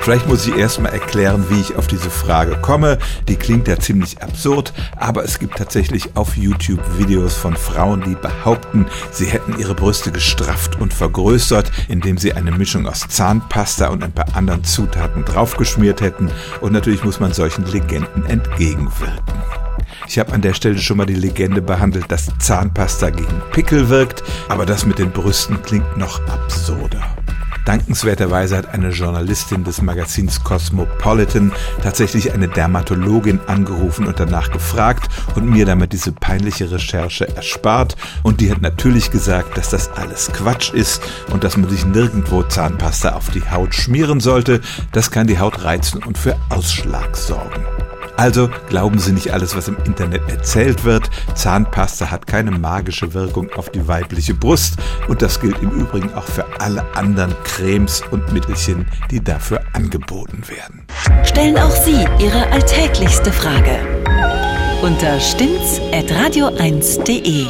Vielleicht muss ich erstmal erklären, wie ich auf diese Frage komme. Die klingt ja ziemlich absurd, aber es gibt tatsächlich auf YouTube Videos von Frauen, die behaupten, sie hätten ihre Brüste gestrafft und vergrößert, indem sie eine Mischung aus Zahnpasta und ein paar anderen Zutaten draufgeschmiert hätten. Und natürlich muss man solchen Legenden entgegenwirken. Ich habe an der Stelle schon mal die Legende behandelt, dass Zahnpasta gegen Pickel wirkt, aber das mit den Brüsten klingt noch absurder. Dankenswerterweise hat eine Journalistin des Magazins Cosmopolitan tatsächlich eine Dermatologin angerufen und danach gefragt und mir damit diese peinliche Recherche erspart. Und die hat natürlich gesagt, dass das alles Quatsch ist und dass man sich nirgendwo Zahnpasta auf die Haut schmieren sollte. Das kann die Haut reizen und für Ausschlag sorgen. Also glauben Sie nicht alles, was im Internet erzählt wird. Zahnpasta hat keine magische Wirkung auf die weibliche Brust und das gilt im Übrigen auch für alle anderen Cremes und Mittelchen, die dafür angeboten werden. Stellen auch Sie Ihre alltäglichste Frage unter stimmt's@radio1.de.